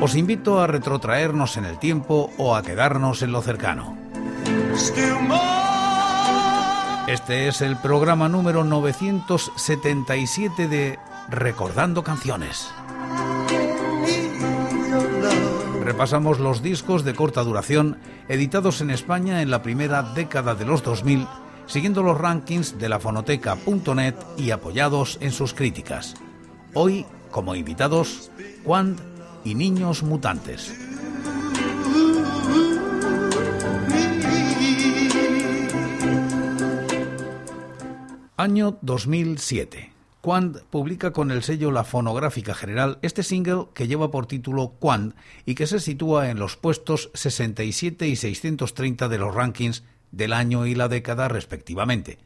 Os invito a retrotraernos en el tiempo o a quedarnos en lo cercano. Este es el programa número 977 de Recordando Canciones. Repasamos los discos de corta duración editados en España en la primera década de los 2000 siguiendo los rankings de la fonoteca.net y apoyados en sus críticas. Hoy, como invitados, Quant y Niños Mutantes. Año 2007. Quant publica con el sello La Fonográfica General este single que lleva por título Quant y que se sitúa en los puestos 67 y 630 de los rankings del año y la década respectivamente.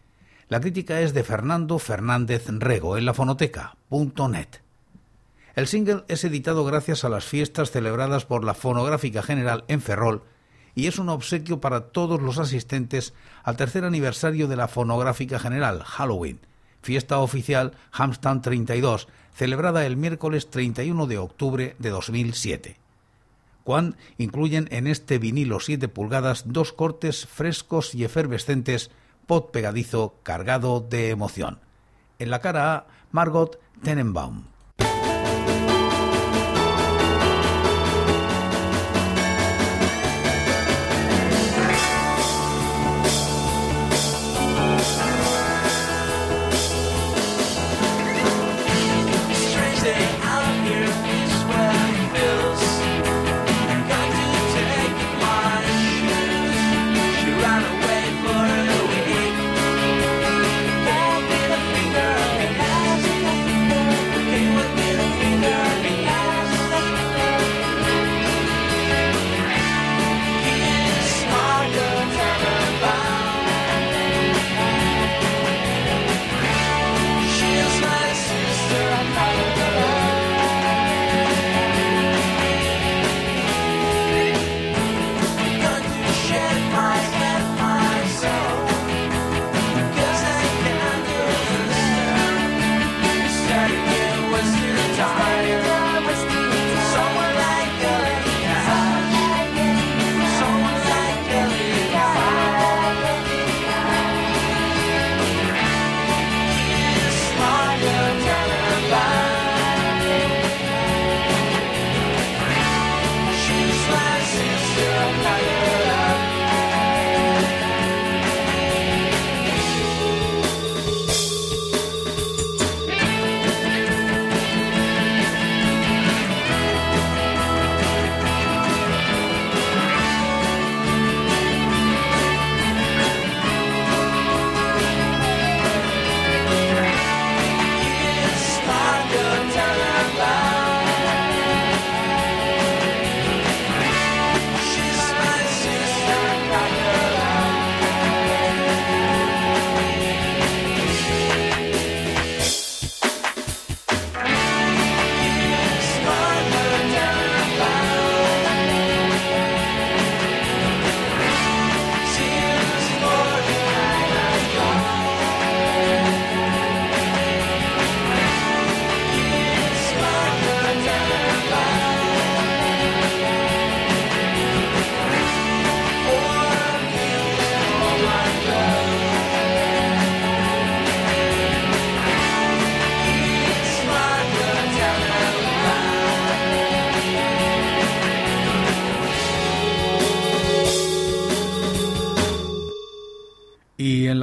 La crítica es de Fernando Fernández Rego en la fonoteca.net. El single es editado gracias a las fiestas celebradas por la Fonográfica General en Ferrol y es un obsequio para todos los asistentes al tercer aniversario de la Fonográfica General, Halloween, fiesta oficial Hamstown 32, celebrada el miércoles 31 de octubre de 2007. Juan incluyen en este vinilo 7 pulgadas dos cortes frescos y efervescentes, pot pegadizo cargado de emoción. En la cara A, Margot Tenenbaum.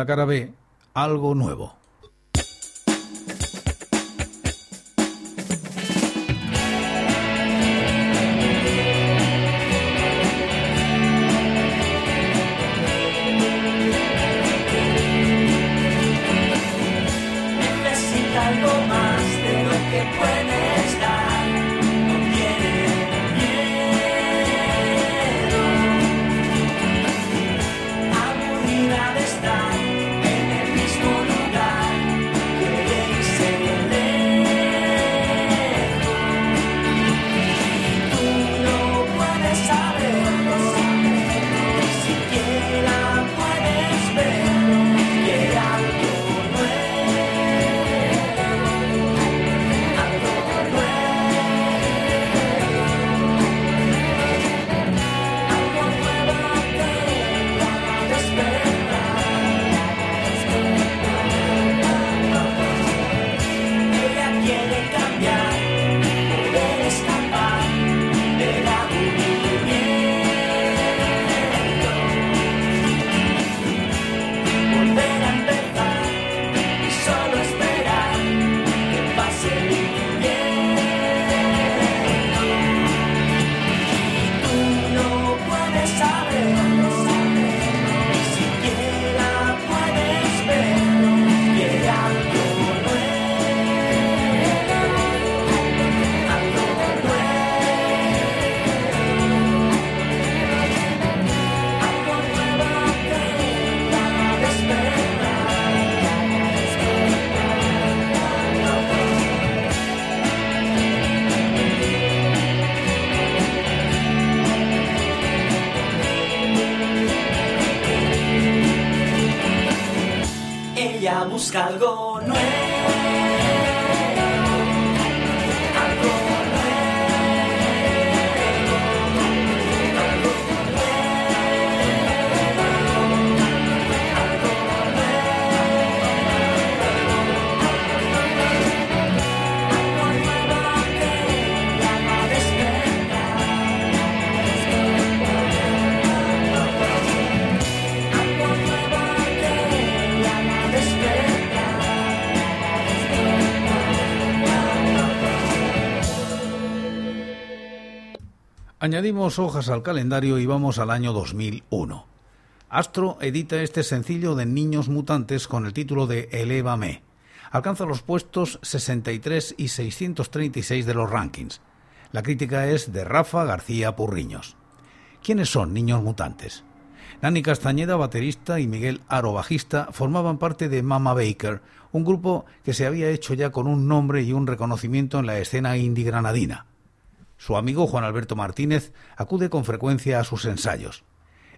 La cara B, algo nuevo. Añadimos hojas al calendario y vamos al año 2001. Astro edita este sencillo de Niños Mutantes con el título de Elévame. Alcanza los puestos 63 y 636 de los rankings. La crítica es de Rafa García Purriños. ¿Quiénes son Niños Mutantes? Nani Castañeda, baterista, y Miguel Aro, bajista, formaban parte de Mama Baker, un grupo que se había hecho ya con un nombre y un reconocimiento en la escena indie granadina. Su amigo Juan Alberto Martínez acude con frecuencia a sus ensayos.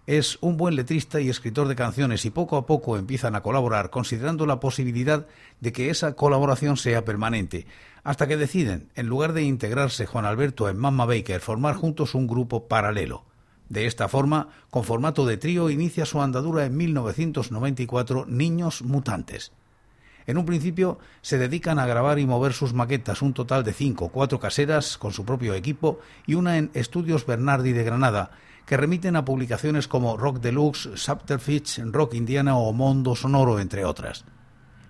Es un buen letrista y escritor de canciones y poco a poco empiezan a colaborar considerando la posibilidad de que esa colaboración sea permanente, hasta que deciden, en lugar de integrarse Juan Alberto en Mamma Baker, formar juntos un grupo paralelo. De esta forma, con formato de trío, inicia su andadura en 1994 Niños Mutantes. En un principio se dedican a grabar y mover sus maquetas, un total de cinco, cuatro caseras con su propio equipo y una en Estudios Bernardi de Granada, que remiten a publicaciones como Rock Deluxe, Subterfuge, Rock Indiana o Mondo Sonoro, entre otras.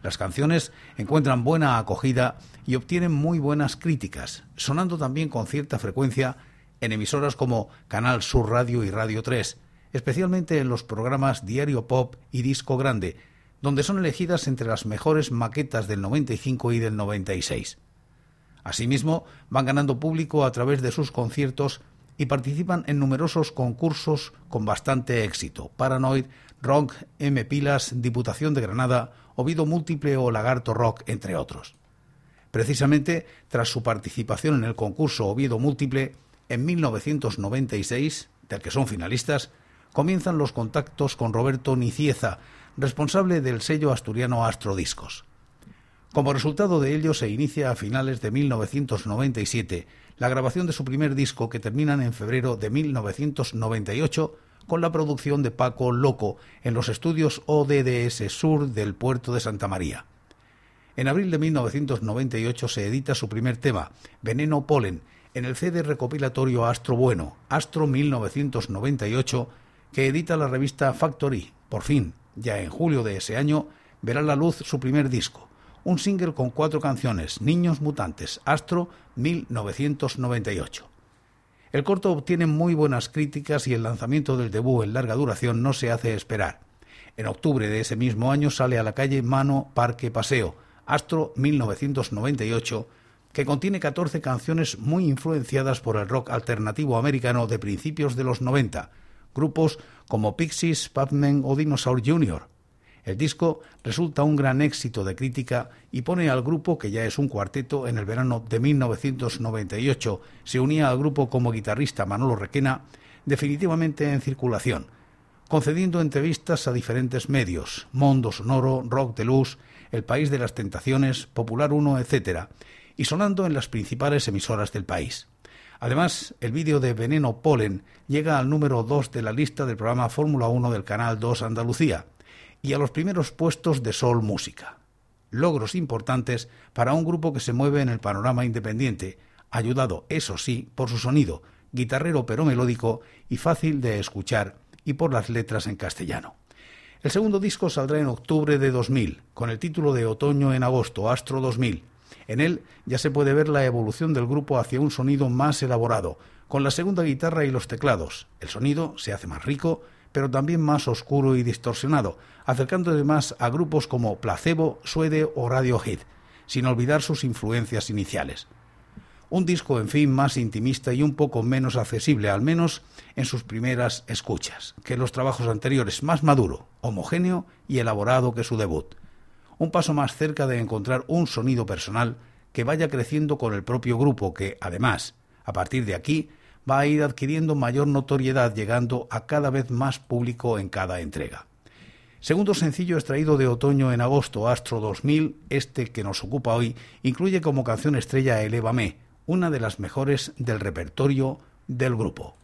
Las canciones encuentran buena acogida y obtienen muy buenas críticas, sonando también con cierta frecuencia en emisoras como Canal Sur Radio y Radio 3, especialmente en los programas Diario Pop y Disco Grande, donde son elegidas entre las mejores maquetas del 95 y del 96. Asimismo, van ganando público a través de sus conciertos y participan en numerosos concursos con bastante éxito. Paranoid, Rock, M Pilas, Diputación de Granada, Ovido Múltiple o Lagarto Rock, entre otros. Precisamente tras su participación en el concurso Oviedo Múltiple, en 1996, del que son finalistas, comienzan los contactos con Roberto Nicieza, responsable del sello asturiano Astrodiscos. Como resultado de ello se inicia a finales de 1997 la grabación de su primer disco que terminan en febrero de 1998 con la producción de Paco Loco en los estudios ODDS Sur del puerto de Santa María. En abril de 1998 se edita su primer tema, Veneno Polen, en el CD recopilatorio Astro Bueno, Astro 1998, que edita la revista Factory, por fin, ya en julio de ese año verá la luz su primer disco, un single con cuatro canciones, Niños Mutantes, Astro 1998. El corto obtiene muy buenas críticas y el lanzamiento del debut en larga duración no se hace esperar. En octubre de ese mismo año sale a la calle Mano Parque Paseo, Astro 1998, que contiene 14 canciones muy influenciadas por el rock alternativo americano de principios de los 90, grupos como Pixies, Pavement o Dinosaur Jr. El disco resulta un gran éxito de crítica y pone al grupo, que ya es un cuarteto, en el verano de 1998 se unía al grupo como guitarrista Manolo Requena, definitivamente en circulación, concediendo entrevistas a diferentes medios, Mondo Sonoro, Rock de Luz, El País de las Tentaciones, Popular 1, etc., y sonando en las principales emisoras del país. Además, el vídeo de Veneno Polen llega al número 2 de la lista del programa Fórmula 1 del Canal 2 Andalucía y a los primeros puestos de Sol Música. Logros importantes para un grupo que se mueve en el panorama independiente, ayudado, eso sí, por su sonido, guitarrero pero melódico y fácil de escuchar, y por las letras en castellano. El segundo disco saldrá en octubre de 2000, con el título de Otoño en agosto, Astro 2000, en él ya se puede ver la evolución del grupo hacia un sonido más elaborado, con la segunda guitarra y los teclados. El sonido se hace más rico, pero también más oscuro y distorsionado, acercándose más a grupos como Placebo, Suede o Radiohead, sin olvidar sus influencias iniciales. Un disco, en fin, más intimista y un poco menos accesible, al menos en sus primeras escuchas, que los trabajos anteriores, más maduro, homogéneo y elaborado que su debut un paso más cerca de encontrar un sonido personal que vaya creciendo con el propio grupo que, además, a partir de aquí, va a ir adquiriendo mayor notoriedad llegando a cada vez más público en cada entrega. Segundo sencillo extraído de otoño en agosto, Astro 2000, este que nos ocupa hoy, incluye como canción estrella Elévame, una de las mejores del repertorio del grupo.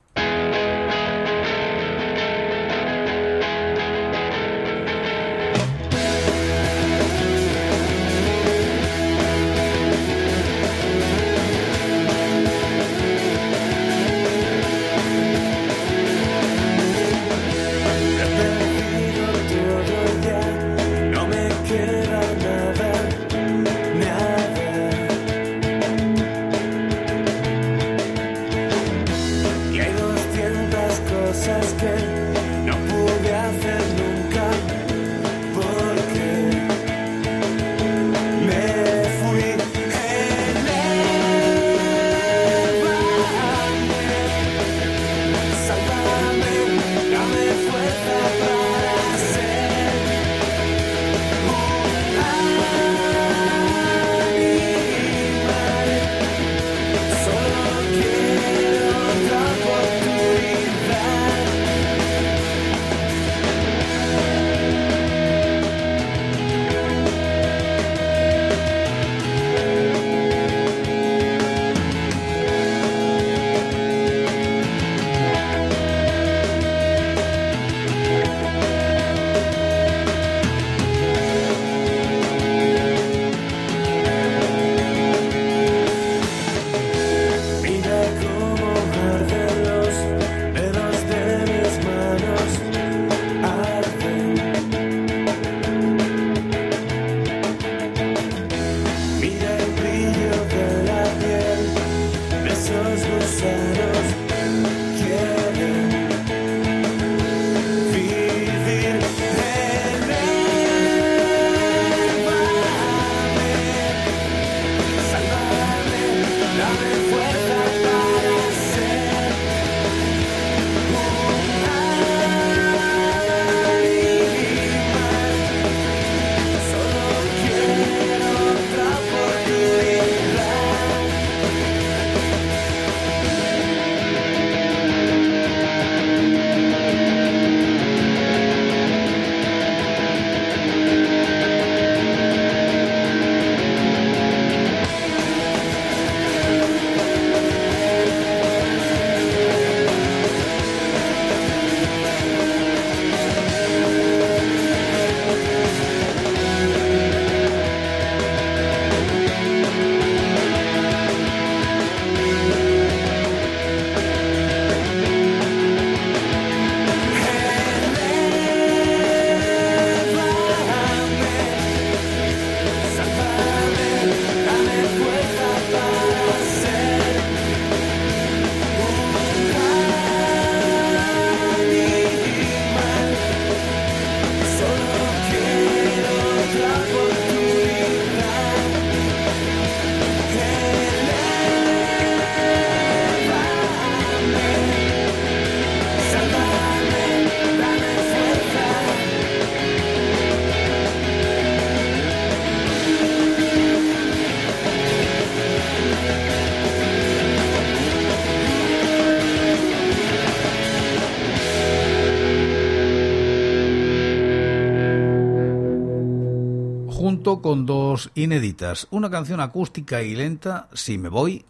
con dos inéditas, una canción acústica y lenta, Si me voy,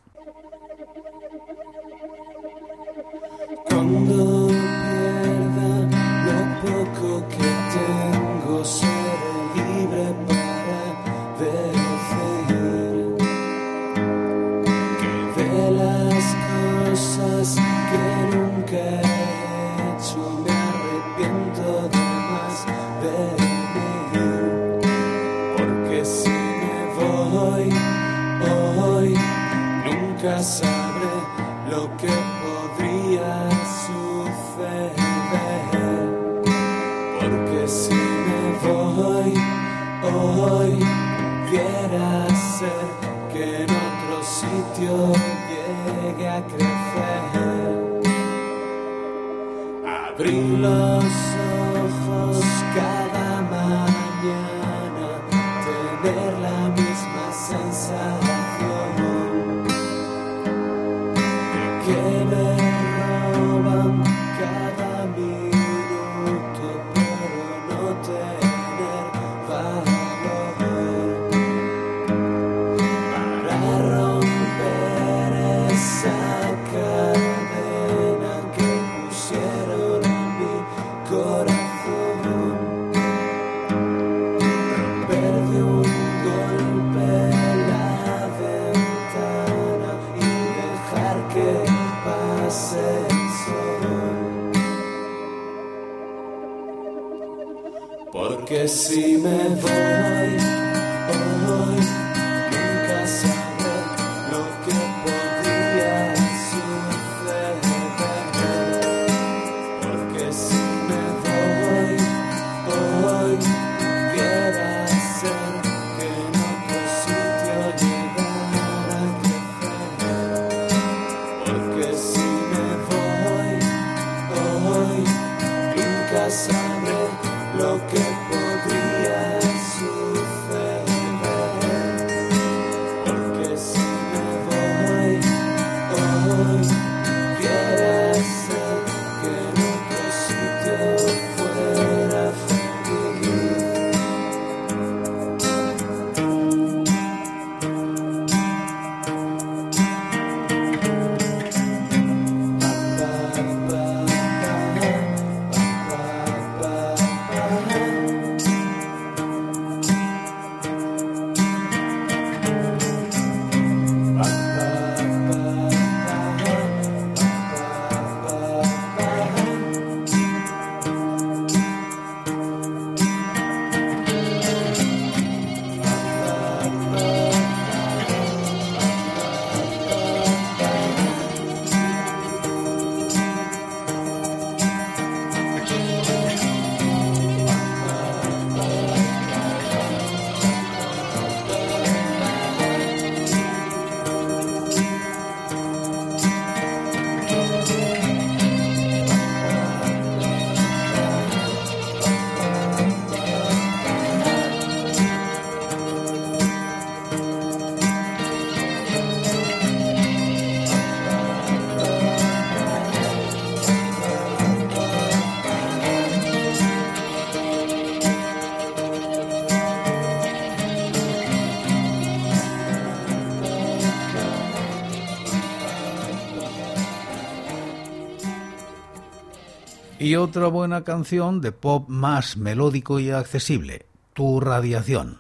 lo que puedo. Y otra buena canción de pop más melódico y accesible, Tu Radiación.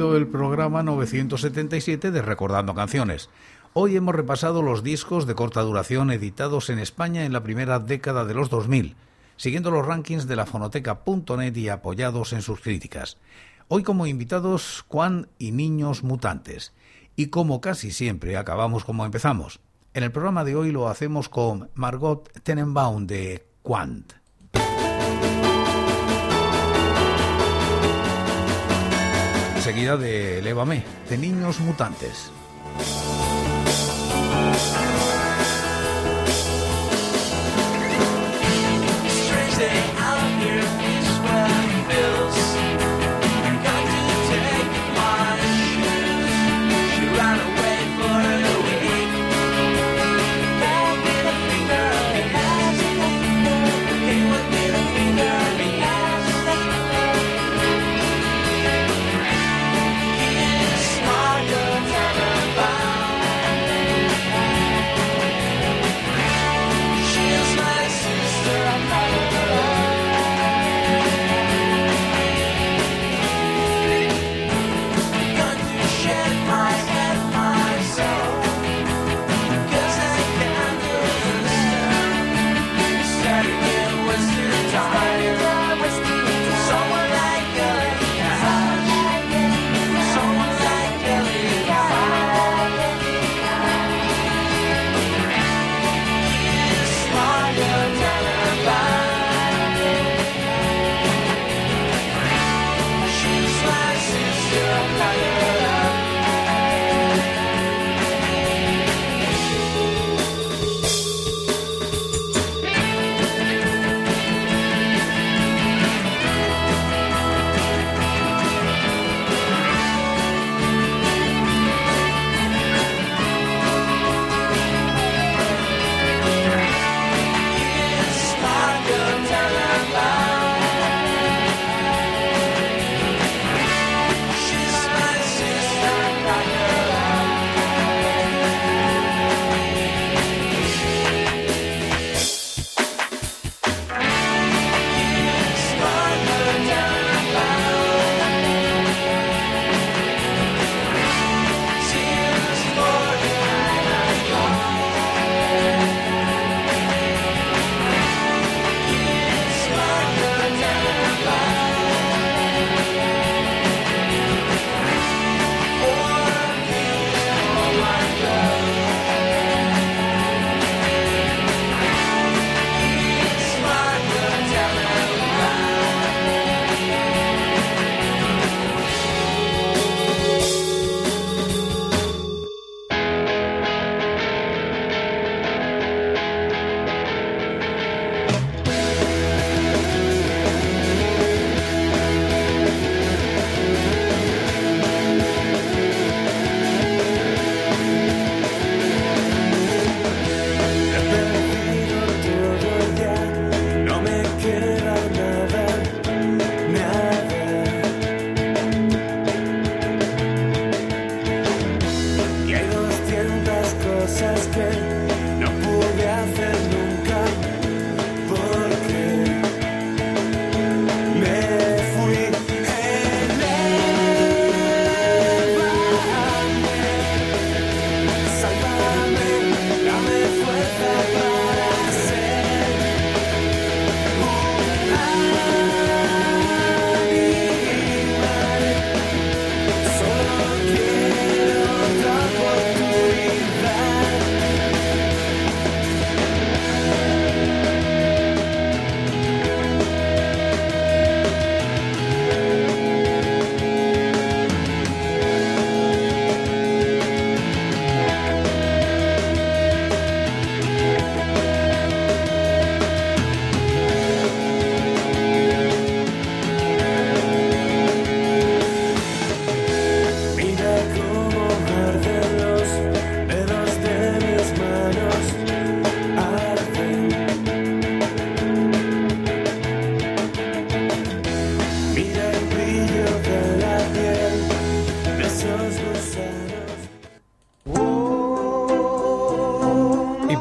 El programa 977 de Recordando Canciones. Hoy hemos repasado los discos de corta duración editados en España en la primera década de los 2000, siguiendo los rankings de la fonoteca.net y apoyados en sus críticas. Hoy como invitados Juan y Niños Mutantes. Y como casi siempre acabamos como empezamos. En el programa de hoy lo hacemos con Margot Tenenbaum de Quant. Seguida de Lévame, de Niños Mutantes.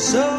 So